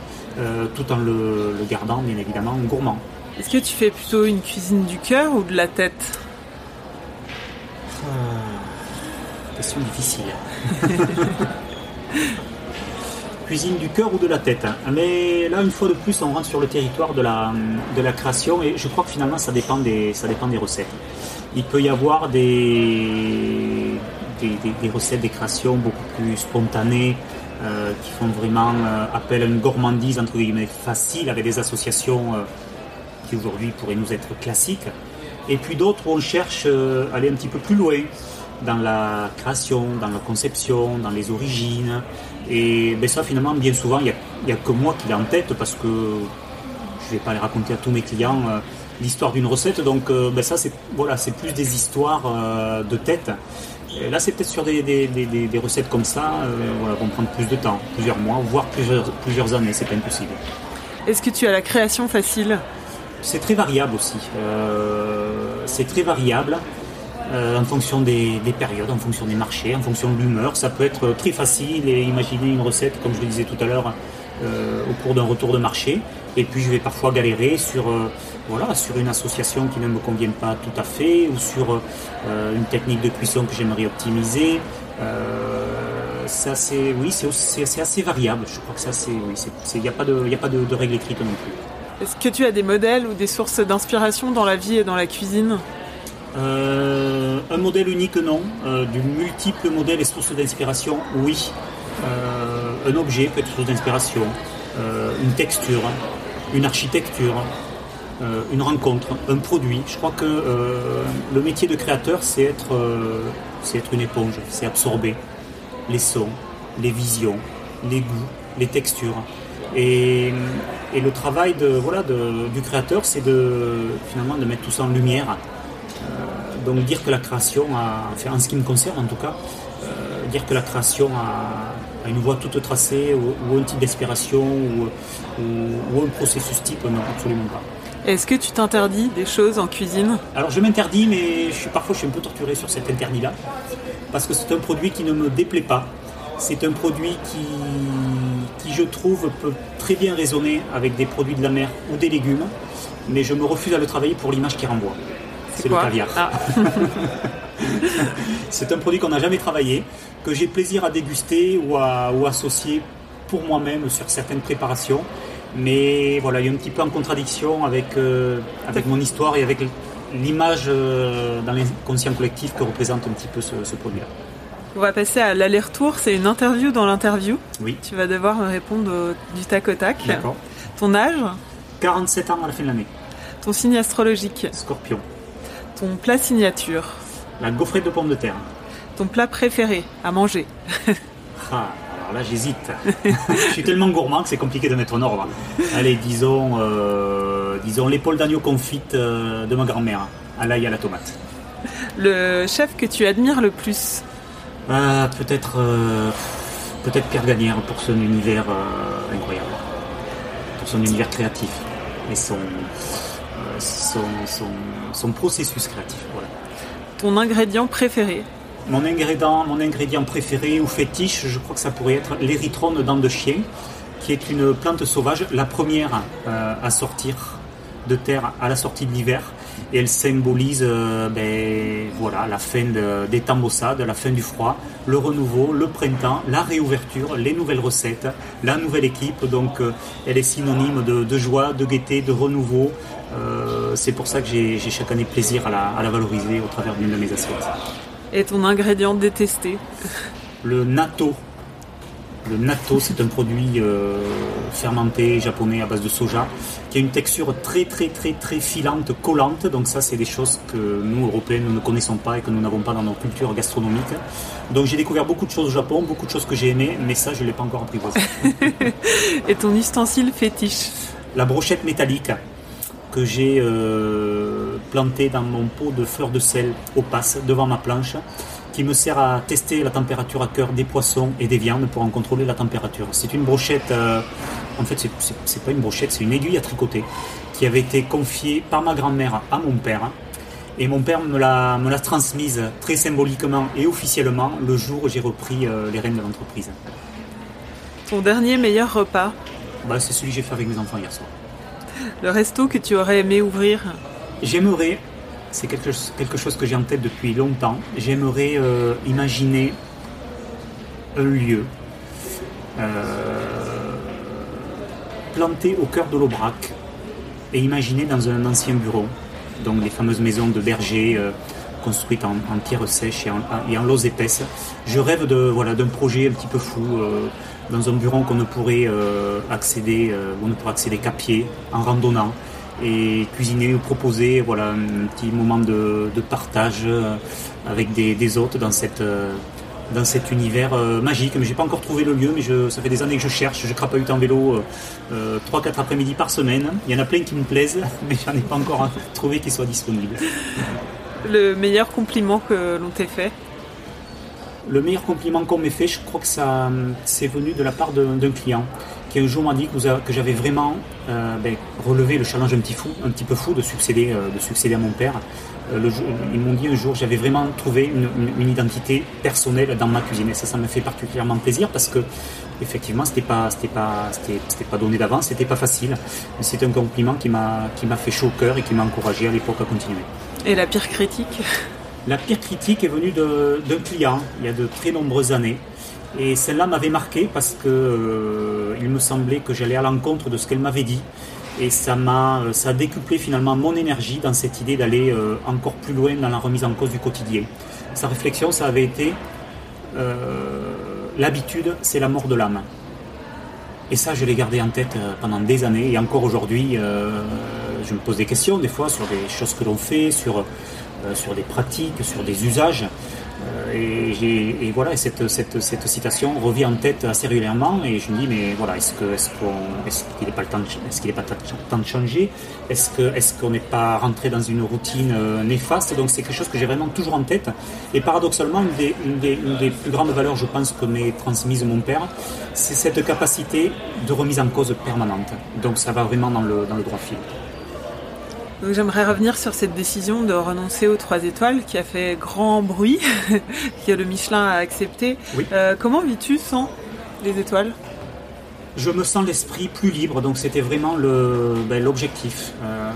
tout en le, le gardant bien évidemment gourmand. Est-ce que tu fais plutôt une cuisine du cœur ou de la tête Question difficile. Cuisine du cœur ou de la tête hein. Mais là, une fois de plus, on rentre sur le territoire de la, création et je crois que finalement, ça dépend des, recettes. Il peut y avoir des recettes, des créations beaucoup plus spontanées euh, qui font vraiment euh, appel à une gourmandise entre guillemets facile avec des associations euh, qui aujourd'hui pourraient nous être classiques. Et puis d'autres on cherche euh, à aller un petit peu plus loin dans la création, dans la conception, dans les origines. Et ben ça, finalement, bien souvent, il n'y a, que moi qui l'ai en tête parce que je vais pas les raconter à tous mes clients euh, l'histoire d'une recette. Donc euh, ben ça, c'est voilà, plus des histoires de tête. Là, c'est peut-être sur des, recettes comme ça, voilà, vont prendre plus de temps, plusieurs mois, voire plusieurs, plusieurs années, c'est pas impossible. Est-ce que tu as la création facile? C'est très variable aussi. Euh, c'est très variable. euh, en fonction des, périodes, en fonction des marchés, en fonction de l'humeur. Ça peut être très facile et imaginer une recette, comme je le disais tout à l'heure, au cours d'un retour de marché. Et puis je vais parfois galérer sur, une association qui ne me convient pas tout à fait ou sur une technique de cuisson que j'aimerais optimiser. c'est oui, c'est assez variable. Je crois que ça, c'est, il n'y a pas a de règle écrite non plus. Est-ce que tu as des modèles ou des sources d'inspiration dans la vie et dans la cuisine euh, Un modèle unique, non. Euh, du multiple modèles et sources d'inspiration, oui. Euh, un objet peut être source d'inspiration. une texture, une architecture, une rencontre, un produit. Je crois que le métier de créateur, c'est être une éponge, c'est absorber les sons, les visions, les goûts, les textures. Et, le travail de, voilà, du créateur, c'est de, finalement de mettre tout ça en lumière. Euh, donc dire que la création, a, en ce qui me concerne en tout cas, euh, dire que la création a, une voie toute tracée ou, un type d'inspiration ou, un processus type, non, absolument pas. Est-ce que tu t'interdis des choses en cuisine? Alors je m'interdis, mais je suis, parfois je suis un peu torturé sur cet interdit-là, parce que c'est un produit qui ne me déplaît pas. C'est un produit qui, je trouve, peut très bien résonner avec des produits de la mer ou des légumes, mais je me refuse à le travailler pour l'image qui renvoie. C'est le caviar. Ah. c'est un produit qu'on n'a jamais travaillé, que j'ai plaisir à déguster ou à ou associer pour moi-même sur certaines préparations. Mais voilà, il y a un petit peu en contradiction avec, euh, avec mon histoire et avec l'image euh, dans l'inconscient collectif que représente un petit peu ce produit-là. On va passer à l'aller-retour. C'est une interview dans l'interview. Oui. Tu vas devoir me répondre du tac au tac. D'accord. Ton âge? 47 ans à la fin de l'année. Ton signe astrologique? Scorpion. Ton plat signature? La gaufrette de pommes de terre. Ton plat préféré à manger? Ah, alors là j'hésite. Je suis tellement gourmand que c'est compliqué de mettre en ordre. Allez, disons, euh, disons l'épaule d'agneau confite euh, de ma grand-mère, à l'ail à la tomate. Le chef que tu admires le plus? Ah, peut-être euh, peut-être Pierre Gagnère pour son univers euh, incroyable, pour son univers créatif et son, euh, son, son, processus créatif. Voilà. Ton ingrédient préféré mon ingrédient, mon ingrédient préféré ou fétiche, je crois que ça pourrait être l'érythrone dent de chien, qui est une plante sauvage, la première à sortir de terre à la sortie de l'hiver et elle symbolise euh, ben, voilà, la fin des temps maussades, la fin du froid, le renouveau, le printemps, la réouverture, les nouvelles recettes, la nouvelle équipe. Donc euh, elle est synonyme de, joie, de gaieté, de renouveau. Euh, c'est pour ça que j'ai chaque année plaisir à la, à la valoriser au travers d'une de mes assiettes. Et ton ingrédient détesté? Le natto. Le natto, c'est un produit euh, fermenté japonais à base de soja qui a une texture très très très très filante, collante. Donc ça, c'est des choses que nous, Européens, nous ne connaissons pas et que nous n'avons pas dans nos cultures gastronomiques. Donc j'ai découvert beaucoup de choses au Japon, beaucoup de choses que j'ai aimées, mais ça, je ne l'ai pas encore apprivoisé. et ton ustensile fétiche La brochette métallique que j'ai euh, plantée dans mon pot de fleurs de sel au passe devant ma planche qui me sert à tester la température à cœur des poissons et des viandes pour en contrôler la température. C'est une brochette, euh, en fait c'est pas une brochette, c'est une aiguille à tricoter qui avait été confiée par ma grand-mère à mon père. Et mon père me l'a, me l'a transmise très symboliquement et officiellement le jour où j'ai repris euh, les rênes de l'entreprise. Ton dernier meilleur repas bah, C'est celui que j'ai fait avec mes enfants hier soir. Le resto que tu aurais aimé ouvrir J'aimerais c'est quelque, chose que j'ai en tête depuis longtemps. J'aimerais euh, imaginer un lieu euh, planté au cœur de l'Aubrac et imaginer dans un ancien bureau, donc les fameuses maisons de berger euh, construites en, pierre sèche et en, et épaisse. Je rêve de voilà d'un projet un petit peu fou dans un bureau qu'on ne pourrait accéder, on ne pourrait accéder qu'à pied en randonnant et cuisiner ou proposer voilà, un petit moment de, partage euh, avec des, hôtes dans, cette, euh, dans cet univers euh, magique. Mais j'ai pas encore trouvé le lieu, mais je, ça fait des années que je cherche. Je crapahute en vélo 3-4 après-midi par semaine. Il y en a plein qui me plaisent, mais j'en ai pas encore trouvé qui soit disponible. Le meilleur compliment que l'on t'ait fait? Le meilleur compliment qu'on m'ait fait, je crois que ça c'est venu de la part d'un client qui un jour m'a dit que, j'avais vraiment ben, relevé le challenge un petit, fou, un petit peu fou de succéder, de succéder à mon père. Le, ils m'ont dit un jour j'avais vraiment trouvé une, une, identité personnelle dans ma cuisine et ça ça me fait particulièrement plaisir parce que effectivement c'était pas c'était pas c'était pas donné d'avance c'était pas facile mais c'est un compliment qui m'a qui m'a fait chaud au cœur et qui m'a encouragé à l'époque à continuer et la pire critique? La pire critique est venue d'un client il y a de très nombreuses années. Et celle-là m'avait marqué parce que euh, il me semblait que j'allais à l'encontre de ce qu'elle m'avait dit. Et ça m'a, ça a décuplé finalement mon énergie dans cette idée d'aller euh, encore plus loin dans la remise en cause du quotidien. Sa réflexion, ça avait été euh, l'habitude, c'est la mort de l'âme. Et ça, je l'ai gardé en tête pendant des années. Et encore aujourd'hui, je me pose des questions des fois sur des choses que l'on fait, euh, sur des pratiques, sur des usages. Euh, et, voilà, cette, cette, cette, citation revient en tête assez régulièrement et je me dis, mais voilà, est-ce qu'il est n'est pas, le temps de, est qu'il pas temps de changer? Est-ce qu'on est n'est pas rentré dans une routine euh, néfaste? Donc c'est quelque chose que j'ai vraiment toujours en tête. Et paradoxalement, une des, une des, une des plus grandes valeurs, je pense, que m'est transmise mon père, c'est cette capacité de remise en cause permanente. Donc ça va vraiment dans le, dans le droit fil. J'aimerais revenir sur cette décision de renoncer aux trois étoiles qui a fait grand bruit, que le Michelin a accepté. Euh, comment vis-tu sans les étoiles? Je me sens l'esprit plus libre, donc c'était vraiment ben, l'objectif. Euh,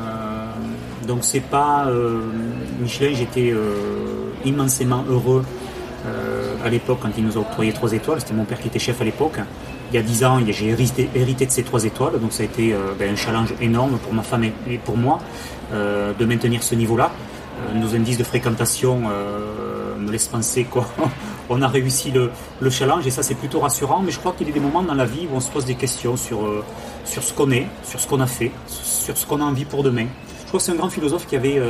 donc c'est pas euh, Michelin, j'étais immensément heureux à l'époque quand il nous a octroyé trois étoiles. C'était mon père qui était chef à l'époque il y a dix ans, j'ai hérité, hérité, de ces trois étoiles, donc ça a été ben, un challenge énorme pour ma femme et pour moi. Euh, de maintenir ce niveau-là. Euh, nos indices de fréquentation euh, me laissent penser qu'on a réussi le, le, challenge et ça c'est plutôt rassurant. Mais je crois qu'il y a des moments dans la vie où on se pose des questions sur, sur ce qu'on est, sur ce qu'on a fait, sur ce qu'on a envie pour demain. Je crois que c'est un grand philosophe qui, avait,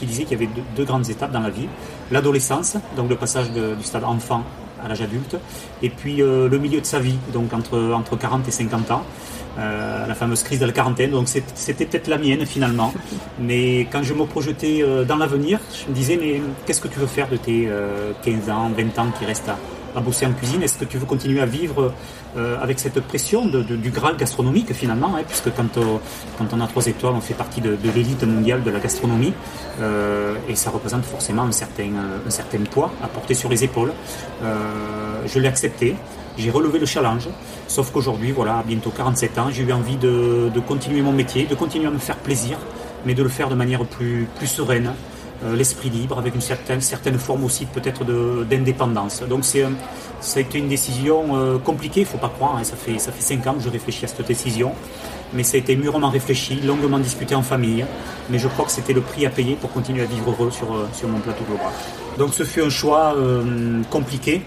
qui disait qu'il y avait deux, grandes étapes dans la vie. L'adolescence, donc le passage du stade enfant à l'âge adulte, et puis le milieu de sa vie, donc entre, entre 40 et 50 ans. Euh, la fameuse crise de la quarantaine. Donc c'était peut-être la mienne finalement. Mais quand je me projetais euh, dans l'avenir, je me disais mais qu'est-ce que tu veux faire de tes 15 euh, ans, 20 ans qui restent à, bosser en cuisine Est-ce que tu veux continuer à vivre avec cette pression du Graal gastronomique finalement hein, Puisque quand, quand on a trois étoiles, on fait partie de, l'élite mondiale de la gastronomie et ça représente forcément un certain, poids à porter sur les épaules. je l'ai accepté j'ai relevé le challenge. Sauf qu'aujourd'hui, voilà, à bientôt 47 ans, j'ai eu envie de, continuer mon métier, de continuer à me faire plaisir, mais de le faire de manière plus, sereine, euh, l'esprit libre, avec une certaine, certaine forme aussi peut-être d'indépendance. Donc c'est, ça a été une décision euh, compliquée, il ne faut pas croire, hein. ça, fait, ça fait 5 ans que je réfléchis à cette décision, mais ça a été mûrement réfléchi, longuement discuté en famille, mais je crois que c'était le prix à payer pour continuer à vivre heureux sur, euh, sur mon plateau global. Donc ce fut un choix compliqué,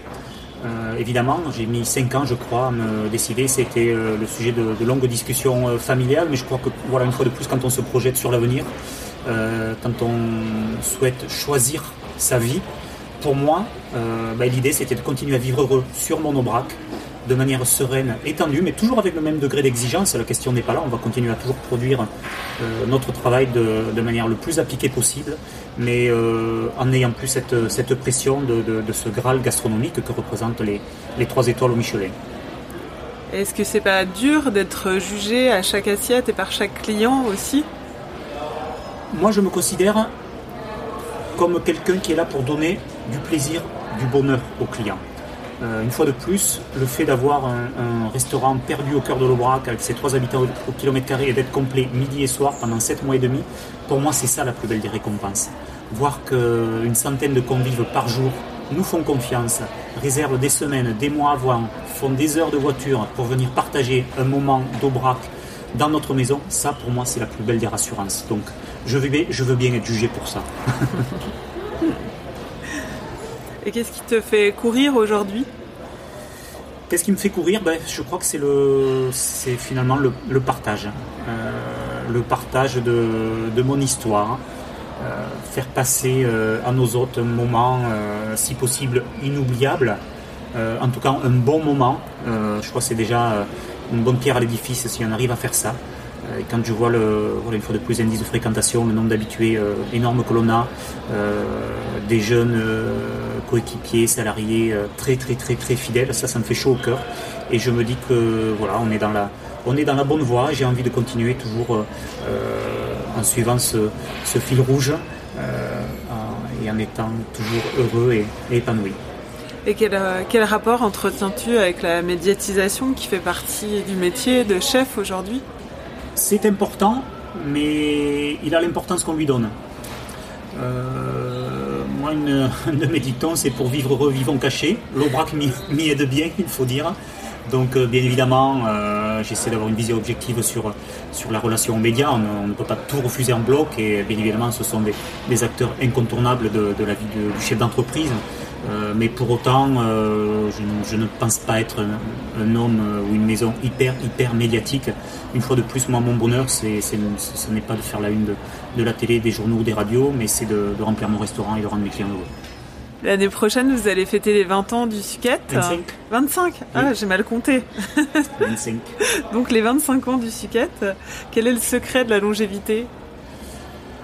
euh, évidemment, j'ai mis 5 ans, je crois, à me décider. C'était euh, le sujet de, longues discussions euh, familiales, mais je crois que, voilà, une fois de plus, quand on se projette sur l'avenir, quand on souhaite choisir sa vie, pour moi, bah, l'idée c'était de continuer à vivre heureux sur mon Aubrac, de manière sereine, étendue, mais toujours avec le même degré d'exigence. La question n'est pas là, on va continuer à toujours produire euh, notre travail de, manière le plus appliquée possible, mais euh, en n'ayant plus cette, cette pression de, ce Graal gastronomique que représentent les, les trois étoiles au Michelin. Est-ce que c'est pas dur d'être jugé à chaque assiette et par chaque client aussi? Moi, je me considère comme quelqu'un qui est là pour donner du plaisir, du bonheur aux clients. Euh, une fois de plus, le fait d'avoir un, restaurant perdu au cœur de l'Aubrac avec ses trois habitants au, kilomètre carré et d'être complet midi et soir pendant sept mois et demi, pour moi c'est ça la plus belle des récompenses. Voir qu'une centaine de convives par jour nous font confiance, réservent des semaines, des mois avant, font des heures de voiture pour venir partager un moment d'Aubrac dans notre maison, ça pour moi c'est la plus belle des rassurances. Donc je veux bien, je veux bien être jugé pour ça. Et qu'est-ce qui te fait courir aujourd'hui? Qu'est-ce qui me fait courir? Ben, Je crois que c'est le, c'est finalement le, partage. Euh, le partage de, mon histoire. Euh, faire passer euh, à nos autres un moment, si possible, inoubliable. en tout cas, un bon moment. je crois que c'est déjà une bonne pierre à l'édifice si on arrive à faire ça. Et quand je vois le, voilà, une fois de plus indice de fréquentation, le nombre d'habitués énorme que l'on a, des jeunes coéquipiers, salariés euh, très très très très fidèles. Ça, ça me fait chaud au cœur. Et je me dis que voilà, on est dans la, on est dans la bonne voie. J'ai envie de continuer toujours en suivant ce, fil rouge et en étant toujours heureux et, épanoui. Et quel, quel rapport entretiens-tu avec la médiatisation qui fait partie du métier de chef aujourd'hui? C'est important, mais il a l'importance qu'on lui donne. Euh, moi, une, de mes dictons, c'est pour vivre heureux, vivons cachés. L'Aubrac m'y aide bien, il faut dire. Donc, euh, bien évidemment, euh, j'essaie d'avoir une vision objective sur, sur la relation aux médias. On, ne peut pas tout refuser en bloc et bien évidemment, ce sont des, acteurs incontournables de, la vie du chef d'entreprise. Euh, mais pour autant, euh, je, ne pense pas être un, homme euh, ou une maison hyper, hyper médiatique. Une fois de plus, moi, mon bonheur, c'est, ce n'est pas de faire la une de, la télé, des journaux ou des radios, mais c'est de, remplir mon restaurant et de rendre mes clients heureux. L'année prochaine, vous allez fêter les 20 ans du Suquette 25. 25 Ah, j'ai mal compté. 25. Donc les 25 ans du Suquette, quel est le secret de la longévité?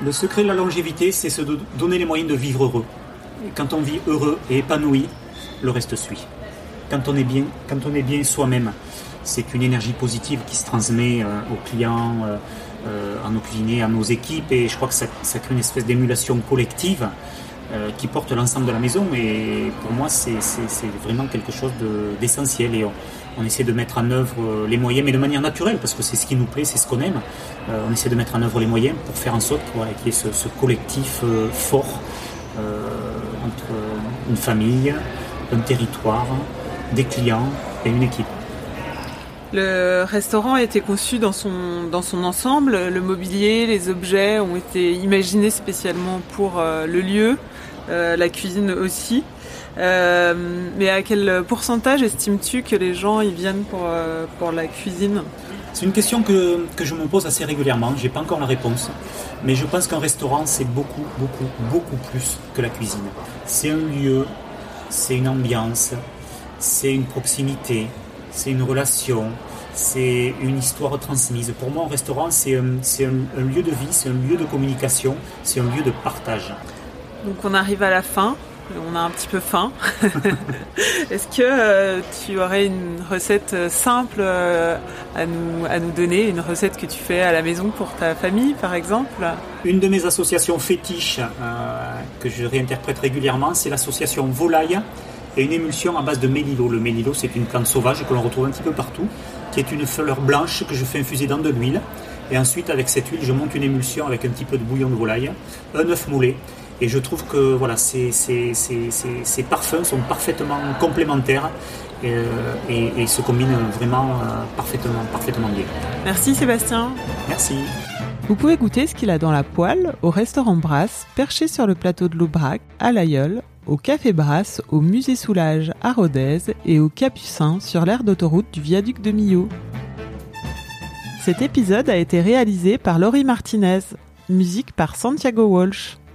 Le secret de la longévité, c'est se donner les moyens de vivre heureux quand on vit heureux et épanoui, le reste suit. Quand on est bien, quand on est bien soi-même, c'est une énergie positive qui se transmet euh, aux clients, euh, euh, à nos cuisiniers, à nos équipes, et je crois que ça, crée une espèce d'émulation collective qui porte l'ensemble de la maison. Et pour moi, c'est vraiment quelque chose d'essentiel. et on, essaie de mettre en œuvre les moyens, mais de manière naturelle, parce que c'est ce qui nous plaît, c'est ce qu'on aime. on essaie de mettre en œuvre les moyens pour faire en sorte qu'il y ait ce, ce collectif fort entre une famille, un territoire, des clients et une équipe. Le restaurant a été conçu dans son, dans son ensemble. Le mobilier, les objets ont été imaginés spécialement pour euh, le lieu, euh, la cuisine aussi. Euh, mais à quel pourcentage estimes-tu que les gens y viennent pour, pour la cuisine? C'est une question que, que, je me pose assez régulièrement. Je n'ai pas encore la réponse. Mais je pense qu'un restaurant, c'est beaucoup, beaucoup, beaucoup plus que la cuisine. C'est un lieu, c'est une ambiance, c'est une proximité, c'est une relation, c'est une histoire transmise. Pour moi, un restaurant, c'est un, un, lieu de vie, c'est un lieu de communication, c'est un lieu de partage. Donc on arrive à la fin on a un petit peu faim. Est-ce que euh, tu aurais une recette euh, simple euh, à, nous, à nous donner, une recette que tu fais à la maison pour ta famille par exemple? Une de mes associations fétiches que je réinterprète régulièrement, c'est l'association Volaille et une émulsion à base de mélilo. Le mélilo, c'est une plante sauvage que l'on retrouve un petit peu partout, qui est une fleur blanche que je fais infuser dans de l'huile. Et ensuite, avec cette huile, je monte une émulsion avec un petit peu de bouillon de volaille, un œuf moulé et je trouve que voilà, ces, ces, ces, parfums sont parfaitement complémentaires euh, et, se combinent vraiment euh, parfaitement, parfaitement bien. Merci Sébastien. Merci. Vous pouvez goûter ce qu'il a dans la poêle au restaurant Brasse, perché sur le plateau de l'Aubrac, à l'Aïeul, au Café Brasse, au Musée Soulage à Rodez et au Capucin sur l'aire d'autoroute du viaduc de Millau. Cet épisode a été réalisé par Laurie Martinez, musique par Santiago Walsh.